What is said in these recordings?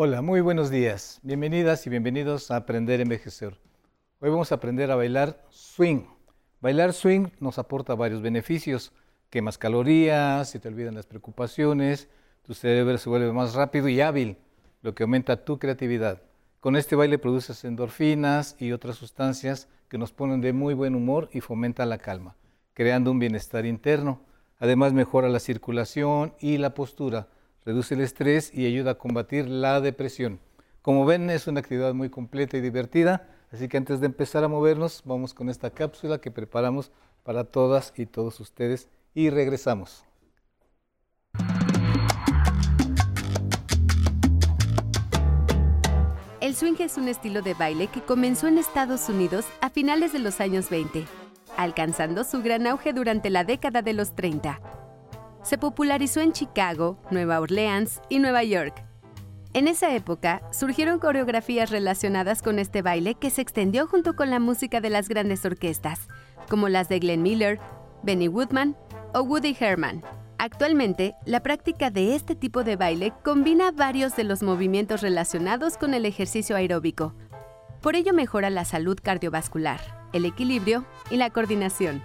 Hola, muy buenos días. Bienvenidas y bienvenidos a Aprender a Envejecer. Hoy vamos a aprender a bailar swing. Bailar swing nos aporta varios beneficios. Quemas calorías, se te olvidan las preocupaciones, tu cerebro se vuelve más rápido y hábil, lo que aumenta tu creatividad. Con este baile produces endorfinas y otras sustancias que nos ponen de muy buen humor y fomenta la calma, creando un bienestar interno. Además mejora la circulación y la postura, reduce el estrés y ayuda a combatir la depresión. Como ven, es una actividad muy completa y divertida, así que antes de empezar a movernos, vamos con esta cápsula que preparamos para todas y todos ustedes y regresamos. El swing es un estilo de baile que comenzó en Estados Unidos a finales de los años 20, alcanzando su gran auge durante la década de los 30. Se popularizó en Chicago, Nueva Orleans y Nueva York. En esa época surgieron coreografías relacionadas con este baile que se extendió junto con la música de las grandes orquestas, como las de Glenn Miller, Benny Woodman o Woody Herman. Actualmente, la práctica de este tipo de baile combina varios de los movimientos relacionados con el ejercicio aeróbico. Por ello mejora la salud cardiovascular, el equilibrio y la coordinación.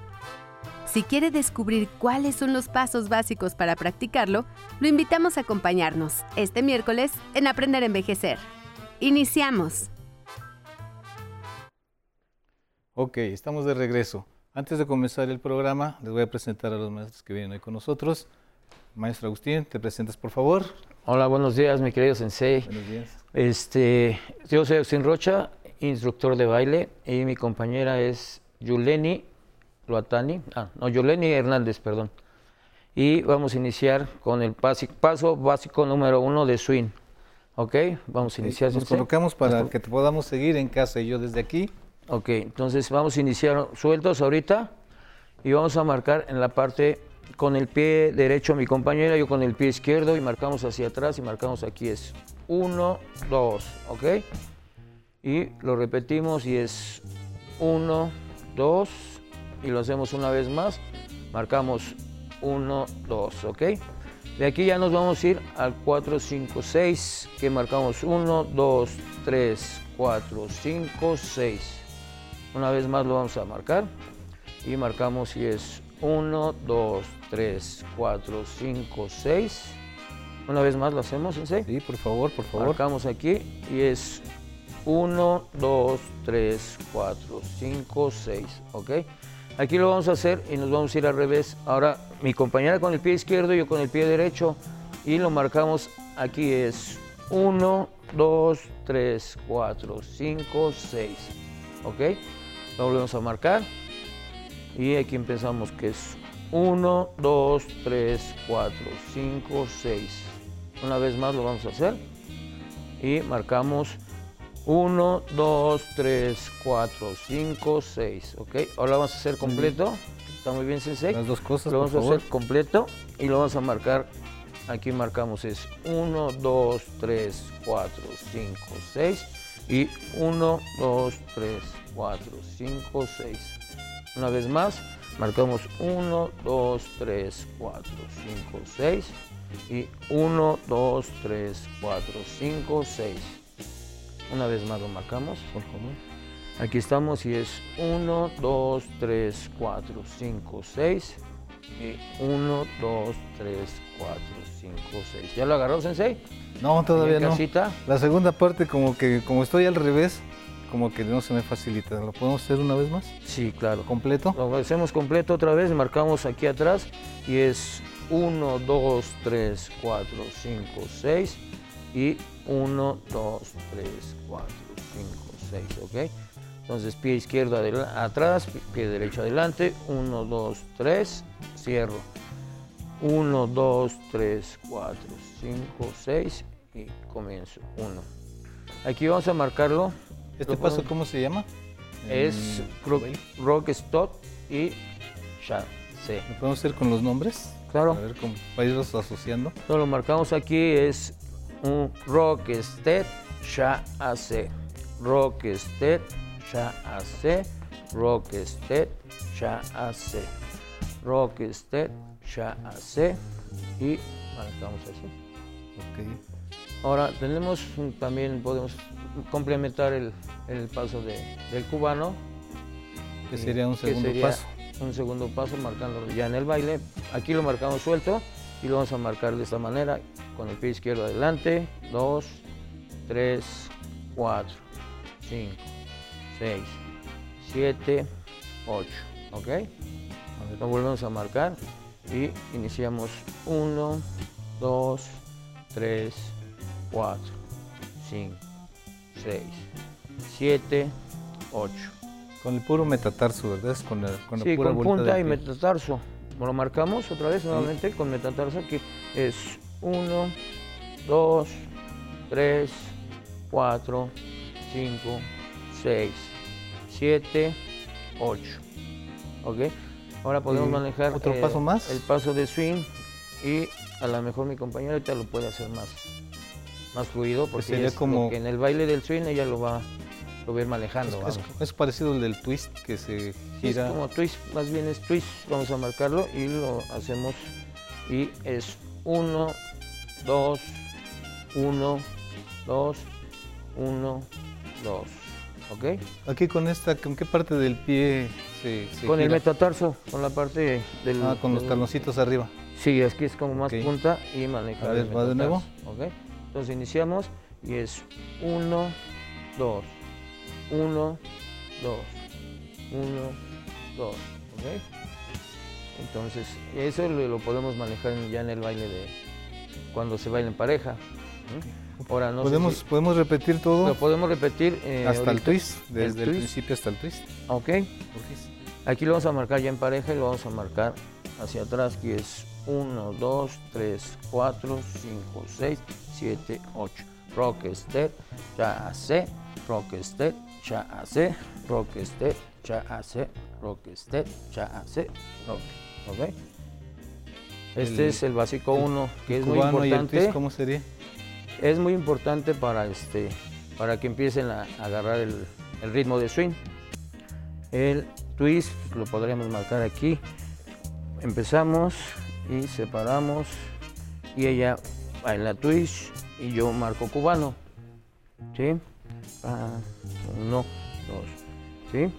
Si quiere descubrir cuáles son los pasos básicos para practicarlo, lo invitamos a acompañarnos este miércoles en Aprender a Envejecer. Iniciamos. Ok, estamos de regreso. Antes de comenzar el programa, les voy a presentar a los maestros que vienen hoy con nosotros. Maestro Agustín, te presentas por favor. Hola, buenos días, mi querido sensei. Buenos días. Este, yo soy Agustín Rocha, instructor de baile, y mi compañera es Yuleni Luatani, ah, no, Yuleni Hernández, perdón. Y vamos a iniciar con el paso básico número uno de swing. ¿Ok? Vamos a iniciar. Nos colocamos para que te podamos seguir en casa y yo desde aquí Ok, entonces vamos a iniciar sueltos ahorita y vamos a marcar en la parte con el pie derecho mi compañera, yo con el pie izquierdo y marcamos hacia atrás y marcamos aquí es 1, 2, ¿ok? Y lo repetimos y es 1, 2 y lo hacemos una vez más, marcamos 1, 2, ¿ok? De aquí ya nos vamos a ir al 4, 5, 6, que marcamos 1, 2, 3, 4, 5, 6. Una vez más lo vamos a marcar y marcamos si es 1, 2, 3, 4, 5, 6. Una vez más lo hacemos, en Sí, por favor, por favor. Marcamos aquí y es 1, 2, 3, 4, 5, 6. ¿Ok? Aquí lo vamos a hacer y nos vamos a ir al revés. Ahora mi compañera con el pie izquierdo, yo con el pie derecho y lo marcamos aquí es 1, 2, 3, 4, 5, 6. ¿Ok? Lo volvemos a marcar. Y aquí empezamos que es 1, 2, 3, 4, 5, 6. Una vez más lo vamos a hacer. Y marcamos 1, 2, 3, 4, 5, 6. ¿Ok? Ahora lo vamos a hacer completo. Está muy bien, Sensei. Las dos cosas. Lo vamos por a favor. hacer completo y lo vamos a marcar. Aquí marcamos es 1, 2, 3, 4, 5, 6 y 1, 2, 3, 4, 5, 6. Una vez más, marcamos 1, 2, 3, 4, 5, 6 y 1, 2, 3, 4, 5, 6. Una vez más lo marcamos, por favor. Aquí estamos y es 1, 2, 3, 4, 5, 6 y 1, 2, 3, 4, 5, 6. ¿Ya lo agarró, Sensei? No, todavía ¿En no. casita? La segunda parte como que como estoy al revés, como que no se me facilita. ¿Lo podemos hacer una vez más? Sí, claro. ¿Completo? Lo hacemos completo otra vez, marcamos aquí atrás y es 1, 2, 3, 4, 5, 6 y 1, 2, 3, 4, 5, 6, ¿ok? Entonces pie izquierdo atrás, pie derecho adelante, 1, 2, 3, cierro. 1, 2, 3, 4, 5, 6 y comienzo. 1. Aquí vamos a marcarlo. ¿Este paso podemos- cómo se llama? Es En- rock, rock stop y ya sé. ¿Lo podemos hacer con los nombres? Claro. A ver, cómo, para irlos asociando. Lo marcamos aquí es un rock step ya hace. Rock step ya hace. Rock step ya hace. Rock step ya hace. Y marcamos así. Ok. Ahora tenemos un- también, podemos complementar el, el paso de- del cubano. Que sería un que segundo sería paso. Un segundo paso marcándolo ya en el baile. Aquí lo marcamos suelto y lo vamos a marcar de esta manera, con el pie izquierdo adelante, 2, 3, 4, 5, 6, 7, 8, ¿ok? Lo volvemos a marcar y iniciamos 1, 2, 3, 4, 5, 6, 7, 8. Con el puro metatarso, ¿verdad? Es con la, con la Sí, pura con punta y metatarso. Lo marcamos otra vez nuevamente con metatarso que es 1, 2, 3, 4, 5, 6, 7, 8. ¿Ok? Ahora podemos manejar eh, otro paso más. el paso de swing y a lo mejor mi compañera ahorita lo puede hacer más, más fluido porque sería es como- que en el baile del swing ella lo va, lo va a ir manejando. Es, vamos. es parecido al del twist que se gira. Es como twist, más bien es twist. Vamos a marcarlo y lo hacemos. Y es 1, 2, 1, 2, 1, 2. ¿Ok? Aquí con esta, ¿con qué parte del pie se, se Con el gira? metatarso, con la parte del. Ah, con los taloncitos arriba. Sí, aquí es como más Ok. punta y manejar. A ver, el ¿va de nuevo? ¿Ok? Entonces iniciamos y es 1, 2, 1, 2, 1, 2. ¿Ok? Entonces, eso lo, podemos manejar ya en el baile de cuando se baila en pareja. Ahora no podemos, si- podemos repetir todo lo podemos repetir eh, hasta el ahorita. twist, desde el, twist. principio hasta el twist. Ok. Aquí lo vamos a marcar ya en pareja y lo vamos a marcar hacia atrás, que es 1, 2, 3, 4, 5, 6, 7, 8. Rock step, ya hace, rock step, ya hace, rock step, ya hace, rock step, ya hace, rock. ¿Ok? Este El- es el básico 1, que es muy Cubano y el importante. twist, ¿cómo sería? Es muy importante para, este, para que empiecen a agarrar el, el ritmo de swing. El twist lo podríamos marcar aquí. Empezamos y separamos y ella baila twist y yo marco cubano. ¿Sí? Ah, uno, dos. ¿Sí?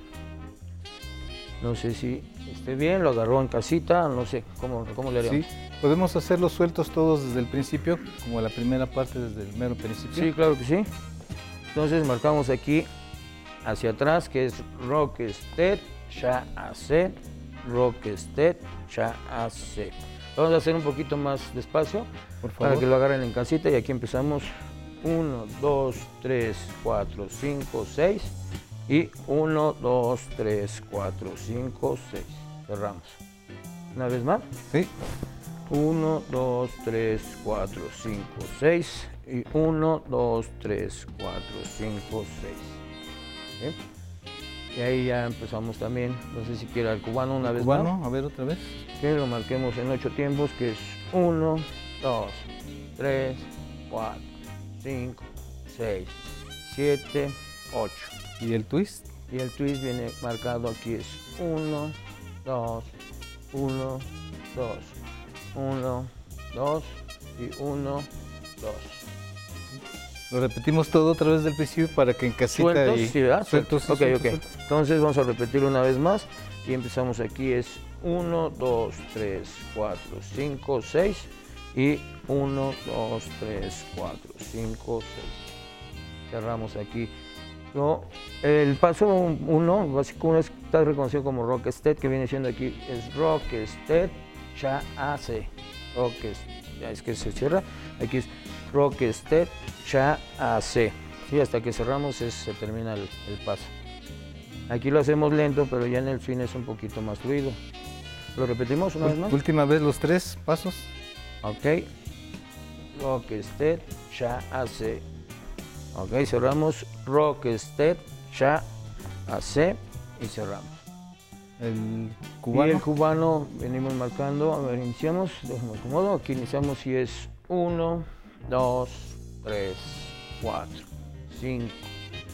No sé si esté bien, lo agarró en casita, no sé cómo, cómo le haríamos. Sí, podemos hacerlos sueltos todos desde el principio, como la primera parte desde el mero principio. Sí, claro que sí. Entonces marcamos aquí hacia atrás que es rock step, ya hace, rock step, ya hace. Vamos a hacer un poquito más despacio por para que lo agarren en casita y aquí empezamos 1, 2, 3, 4, 5, 6 y 1, 2, 3, 4, 5, 6. Cerramos. Una vez más. Sí, 1, 2, 3, 4, 5, 6 y 1, 2, 3, 4, 5, 6. Y ahí ya empezamos también, no sé si quiera el cubano una vez cubano, más, a ver otra vez. que lo marquemos en 8 tiempos, que es 1, 2, 3, 4, 5, 6, 7, 8. Y el twist, Y el twist viene marcado aquí es 1, 2, 1, 2, 1, 2 y 1, 2. lo repetimos todo otra vez del principio para que en casita Sueltos, y sí, ¿verdad? sueltos, sí, ok, sueltos, ok. sueltos. Entonces vamos a repetirlo una vez más y empezamos aquí es 1, 2, 3, 4, 5, 6 y 1, 2, 3, 4, 5, 6. Cerramos aquí. Luego, el paso 1, básico 1 está reconocido como rock step, que viene siendo aquí es rock step, ya hace. Rock ya es que se cierra. Aquí es rock step, ya hace. Sí, hasta que cerramos es- se termina el, el paso. Aquí lo hacemos lento, pero ya en el fin es un poquito más fluido. ¿Lo repetimos una vez más? Última vez los tres pasos. Ok. Rock step, ya hace. Ok, cerramos. Rock step, ya hace. Y cerramos. El Y cubano. el cubano venimos marcando. A ver, iniciamos. Déjame acomodo. Aquí iniciamos y es 1, 2, 3, 4, 5,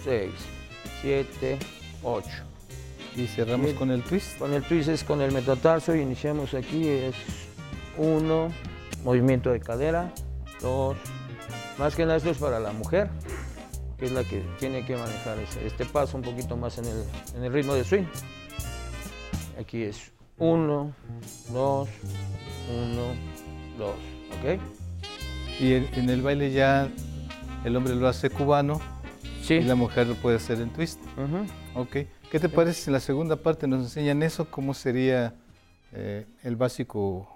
6, 7, 8. Y cerramos Bien. con el twist. Con el twist es con el metatarso y iniciamos aquí es 1, movimiento de cadera, 2, Más que nada esto es para la mujer, que es la que tiene que manejar ese- este paso un poquito más en el, en el ritmo de swing. Aquí es uno, dos, uno, dos, ¿ok? Y en, en el baile ya el hombre lo hace cubano Sí. y la mujer lo puede hacer en twist. Ujú. Ok. ¿Qué te parece si en la segunda parte nos enseñan eso? ¿Cómo sería eh, el básico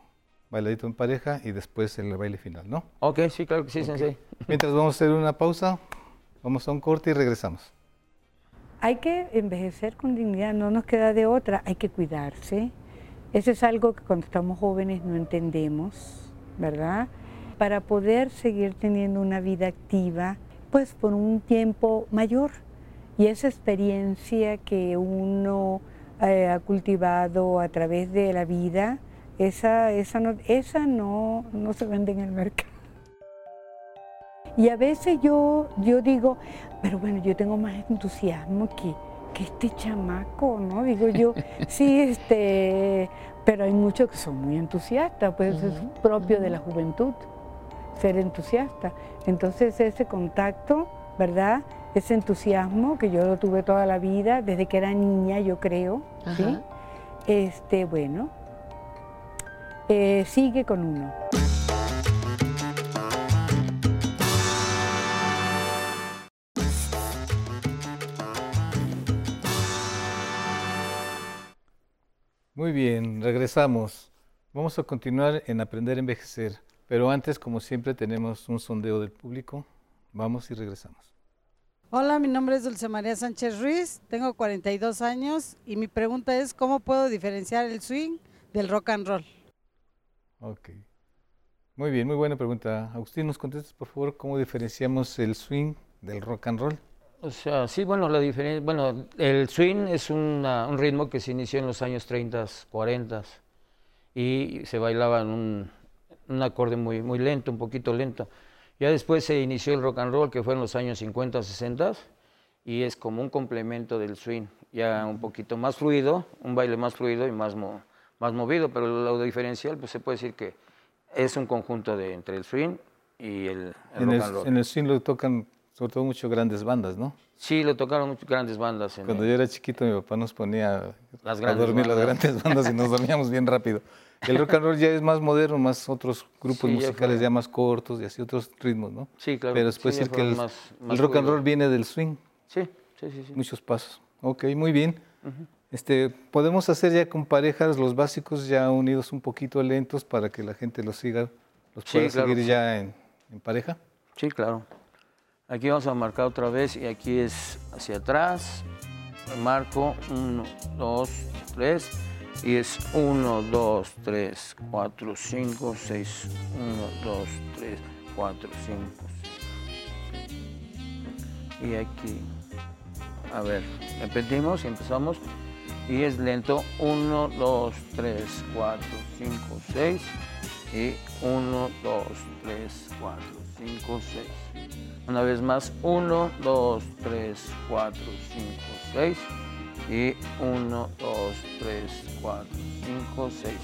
bailadito en pareja y después el baile final, ¿no? Ok, sí, claro que sí, sensei. Mientras vamos a hacer una pausa, vamos a un corte y regresamos. Hay que envejecer con dignidad, no nos queda de otra, hay que cuidarse. Eso es algo que cuando estamos jóvenes no entendemos, ¿verdad? Para poder seguir teniendo una vida activa, pues por un tiempo mayor. Y esa experiencia que uno eh, ha cultivado a través de la vida, esa, esa, no, esa no, no se vende en el mercado. Y a veces yo, yo digo, pero bueno, yo tengo más entusiasmo que, que este chamaco, ¿no? Digo yo, sí, este, pero hay muchos que son muy entusiastas, pues es propio de la juventud, ser entusiasta. Entonces ese contacto, ¿verdad? Ese entusiasmo que yo lo tuve toda la vida, desde que era niña, yo creo. Este, bueno, eh, sigue con uno. Muy bien, regresamos. Vamos a continuar en Aprender a Envejecer, pero antes, como siempre, tenemos un sondeo del público. Vamos y regresamos. Hola, mi nombre es Dulce María Sánchez Ruiz, tengo 42 años y mi pregunta es ¿cómo puedo diferenciar el swing del rock and roll? Ok. Muy bien, muy buena pregunta. Agustín, ¿nos contestas, por favor, cómo diferenciamos el swing del rock and roll? O sea, sí, bueno, la diferencia, bueno, el swing es un ritmo que se inició en los años 30, 40 y se bailaba en un, un acorde muy, muy lento, un poquito lento. Ya después se inició el rock and roll, que fue en los años 50, 60 y es como un complemento del swing, ya un poquito más fluido, un baile más fluido y más, mo- más movido, pero lo diferencial, pues se puede decir que es un conjunto de entre el swing y el, el En rock el, and roll. en el swing lo tocan sobre todo mucho grandes bandas, ¿no? Sí, lo tocaron muchas grandes bandas. En Cuando el- yo era chiquito, mi papá nos ponía Las a dormir las bandas. grandes bandas y nos dormíamos bien rápido. El rock and roll ya es más moderno, más otros grupos Sí, ya musicales fue. ya más cortos y así otros ritmos, ¿no? Sí, claro. Pero puede sí, ya decir que el, más- el más rock and roll viene del swing, Sí, sí, sí. sí. muchos pasos. Ok, muy bien. Este, podemos hacer ya con parejas los básicos ya unidos un poquito lentos para que la gente los siga, los Sí, pueda claro seguir ya en, en pareja. Sí, claro. Aquí vamos a marcar otra vez y aquí es hacia atrás. Marco 1, 2, 3 y es 1, 2, 3, 4, 5, 6. 1, 2, 3, 4, 5, 6. Y aquí, a ver, repetimos y empezamos. Y es lento 1, 2, 3, 4, 5, 6. Y 1, 2, 3, 4, 5, 6. Una vez más, 1, 2, 3, 4, 5, 6. Y 1, 2, 3, 4, 5, 6.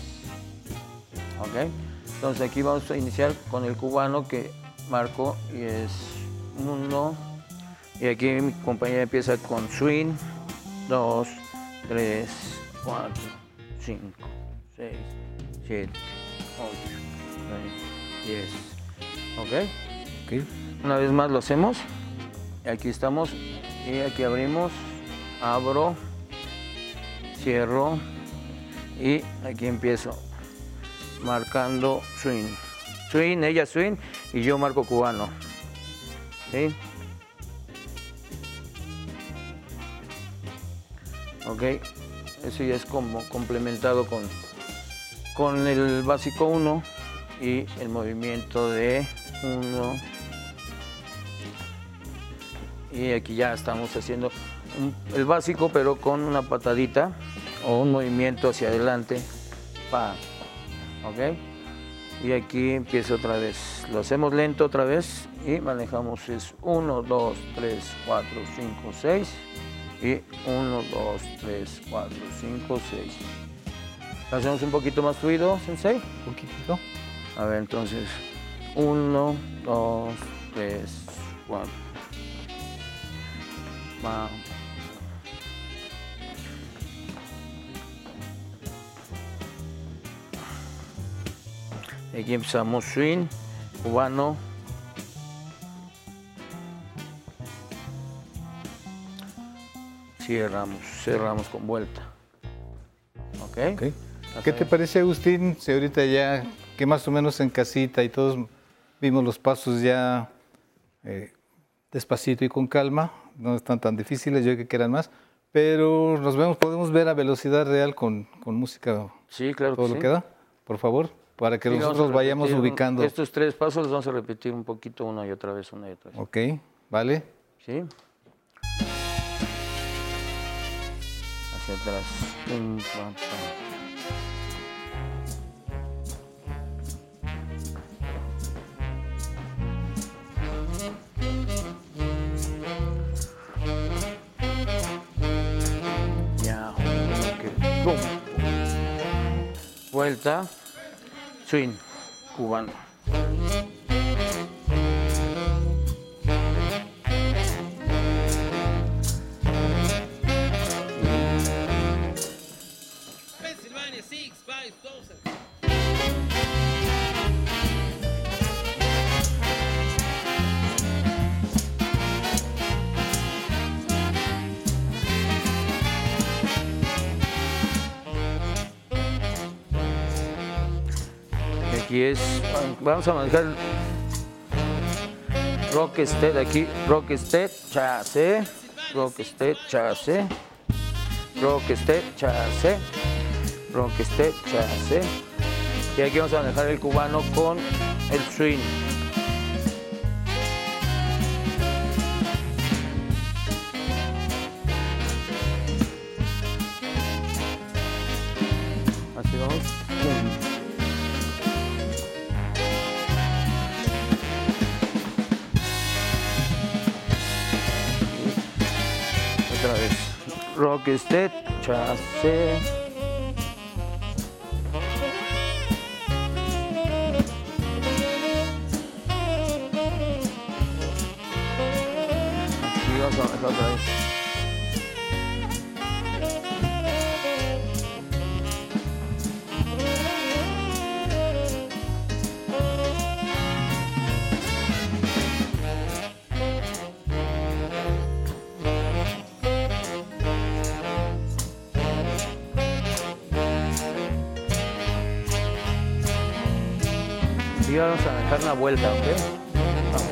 ¿Ok? Entonces aquí vamos a iniciar con el cubano que marco y es 1. Y aquí mi compañera empieza con swing. 2, 3, 4, 5, 6, 7, 8, 9, 10. ¿Ok? Una vez más lo hacemos. Aquí estamos. Y aquí abrimos. Abro. Cierro. Y aquí empiezo. Marcando swing. Swing, ella swing y yo marco cubano. ¿Sí? Ok. Eso ya es como complementado con, con el básico 1 y el movimiento de 1. Y aquí ya estamos haciendo un- el básico, pero con una patadita o un movimiento hacia adelante. Pa. ¿Ok? Y aquí empiezo otra vez. Lo hacemos lento otra vez y manejamos es 1, 2, 3, 4, 5, 6. Y 1, 2, 3, 4, 5, 6. Lo hacemos un poquito más fluido, Sensei. Un poquitito. A ver, entonces, 1, 2, tres, cuatro. Va. Aquí empezamos swing, cubano. Cerramos, cerramos con vuelta. ¿Ok? Ok. ¿Qué te parece, Agustín? Si ahorita ya, que más o menos en casita y todos vimos los pasos ya eh, despacito y con calma, no están tan difíciles, yo que quieran más, pero nos vemos, podemos ver a velocidad real con, con música Sí, claro todo que lo sí. que da, por favor, para que Sí, nosotros vayamos repetir un- ubicando. Estos tres pasos los vamos a repetir un poquito una y otra vez, una y otra vez. Ok, ¿vale? ¿Sí? Vuelta. Swing. Cubano. Vamos a manejar Rockstead aquí, Rockstead, chase, Rockstead, chase, Rockstead, chase, Rockstead, chase. Y aquí vamos a manejar el cubano con el swing. Otra vez. Rockstead, chase. Aquí dejar una vuelta, ¿ok? Vamos.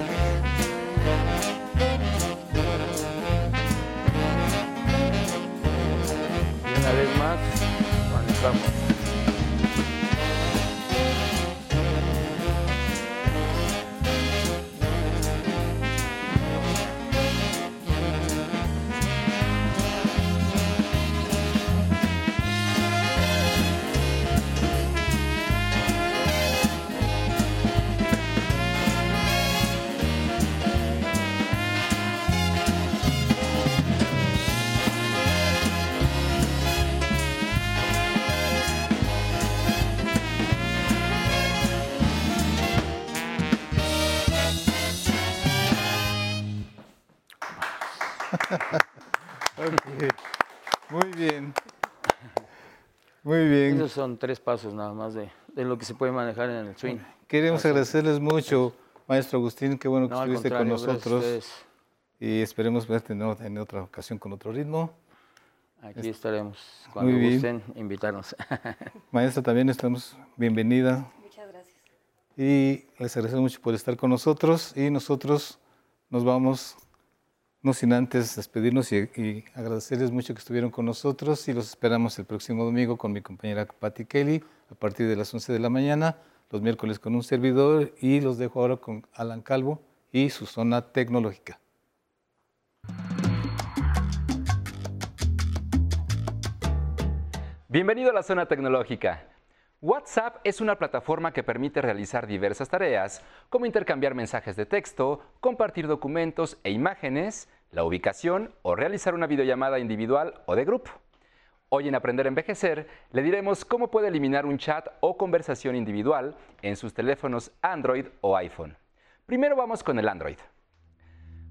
Y una vez más, manejamos. Son tres pasos nada más de, de lo que se puede manejar en el swing. Queremos agradecerles mucho, maestro Agustín, qué bueno que No, estuviste con nosotros y esperemos verte en, en otra ocasión con otro ritmo. Aquí estaremos cuando Muy bien. gusten invitarnos. Maestra, también estamos bienvenida. Muchas gracias. Y les agradecemos mucho por estar con nosotros y nosotros nos vamos, no sin antes despedirnos y, agradecerles mucho que estuvieron con nosotros y los esperamos el próximo domingo con mi compañera Patty Kelly a partir de las 11 de la mañana, los miércoles con un servidor y los dejo ahora con Alan Calvo y su zona tecnológica. Bienvenido a la zona tecnológica. WhatsApp es una plataforma que permite realizar diversas tareas, como intercambiar mensajes de texto, compartir documentos e imágenes, la ubicación o realizar una videollamada individual o de grupo. Hoy en Aprender a Envejecer le diremos cómo puede eliminar un chat o conversación individual en sus teléfonos Android o iPhone. Primero vamos con el Android.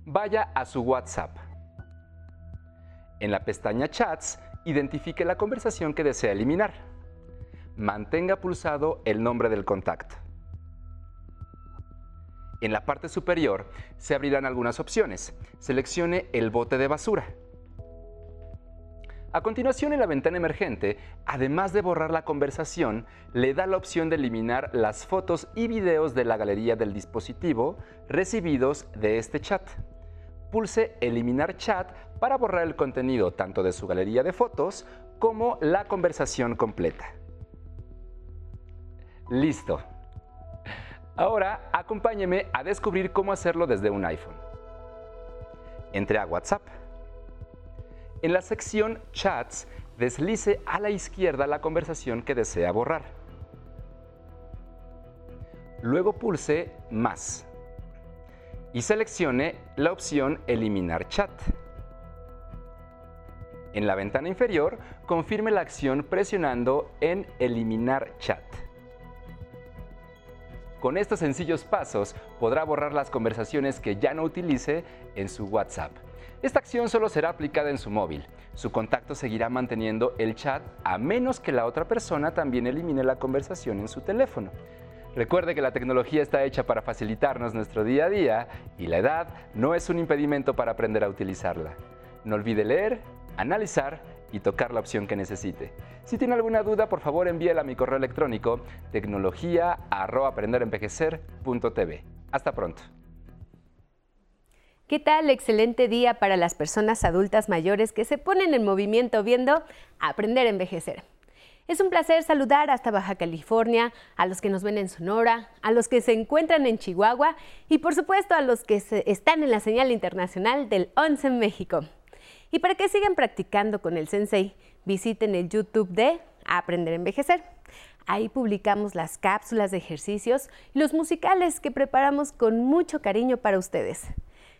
Vaya a su WhatsApp. En la pestaña Chats, identifique la conversación que desea eliminar. Mantenga pulsado el nombre del contacto. En la parte superior se abrirán algunas opciones. Seleccione el bote de basura. A continuación, en la ventana emergente, además de borrar la conversación, le da la opción de eliminar las fotos y videos de la galería del dispositivo recibidos de este chat. Pulse Eliminar chat para borrar el contenido tanto de su galería de fotos como la conversación completa. Listo. Ahora acompáñeme a descubrir cómo hacerlo desde un iPhone. Entre a WhatsApp. En la sección Chats, deslice a la izquierda la conversación que desea borrar. Luego pulse Más y seleccione la opción Eliminar chat. En la ventana inferior, confirme la acción presionando en Eliminar chat. Con estos sencillos pasos podrá borrar las conversaciones que ya no utilice en su WhatsApp. Esta acción solo será aplicada en su móvil. Su contacto seguirá manteniendo el chat a menos que la otra persona también elimine la conversación en su teléfono. Recuerde que la tecnología está hecha para facilitarnos nuestro día a día y la edad no es un impedimento para aprender a utilizarla. No olvide leer, analizar y tocar la opción que necesite. Si tiene alguna duda, por favor envíela a mi correo electrónico tecnología@aprenderenvejecer.tv. Hasta pronto. ¿Qué tal? Excelente día para las personas adultas mayores que se ponen en movimiento viendo Aprender a Envejecer. Es un placer saludar hasta Baja California, a los que nos ven en Sonora, a los que se encuentran en Chihuahua y por supuesto a los que están en la señal internacional del 11 en México. Y para que sigan practicando con el Sensei, visiten el YouTube de Aprender a Envejecer. Ahí publicamos las cápsulas de ejercicios y los musicales que preparamos con mucho cariño para ustedes.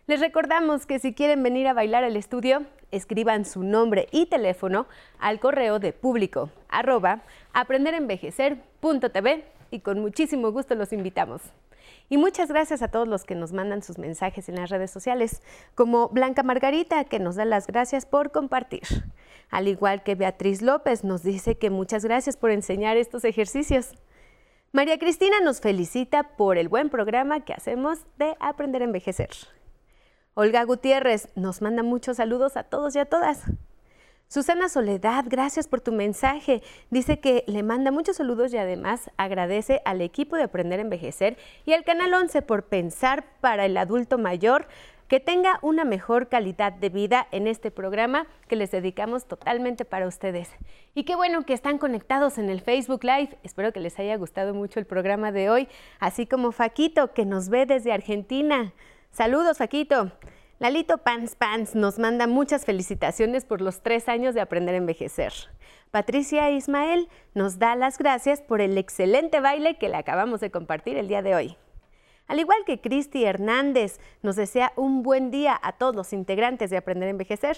Les recordamos que si quieren venir a bailar al estudio, escriban su nombre y teléfono al correo de público arroba aprenderenvejecer.tv y con muchísimo gusto los invitamos. Y muchas gracias a todos los que nos mandan sus mensajes en las redes sociales, como Blanca Margarita, que nos da las gracias por compartir. Al igual que Beatriz López nos dice que muchas gracias por enseñar estos ejercicios. María Cristina nos felicita por el buen programa que hacemos de Aprender a Envejecer. Olga Gutiérrez nos manda muchos saludos a todos y a todas. Susana Soledad, gracias por tu mensaje. Dice que le manda muchos saludos y además agradece al equipo de Aprender a Envejecer y al Canal 11 por pensar para el adulto mayor que tenga una mejor calidad de vida en este programa que les dedicamos totalmente para ustedes. Y qué bueno que están conectados en el Facebook Live. Espero que les haya gustado mucho el programa de hoy, así como Faquito, que nos ve desde Argentina. Saludos, Faquito. Lalito Pans Pans nos manda muchas felicitaciones por los tres años de aprender a envejecer. Patricia Ismael nos da las gracias por el excelente baile que le acabamos de compartir el día de hoy. Al igual que Cristi Hernández, nos desea un buen día a todos los integrantes de Aprender a Envejecer.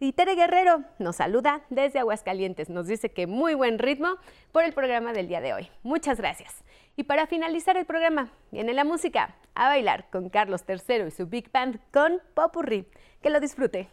Y Tere Guerrero nos saluda desde Aguascalientes. Nos dice que muy buen ritmo por el programa del día de hoy. Muchas gracias. Y para finalizar el programa, viene la música a bailar con Carlos III y su Big Band con Popurrí. Que lo disfrute.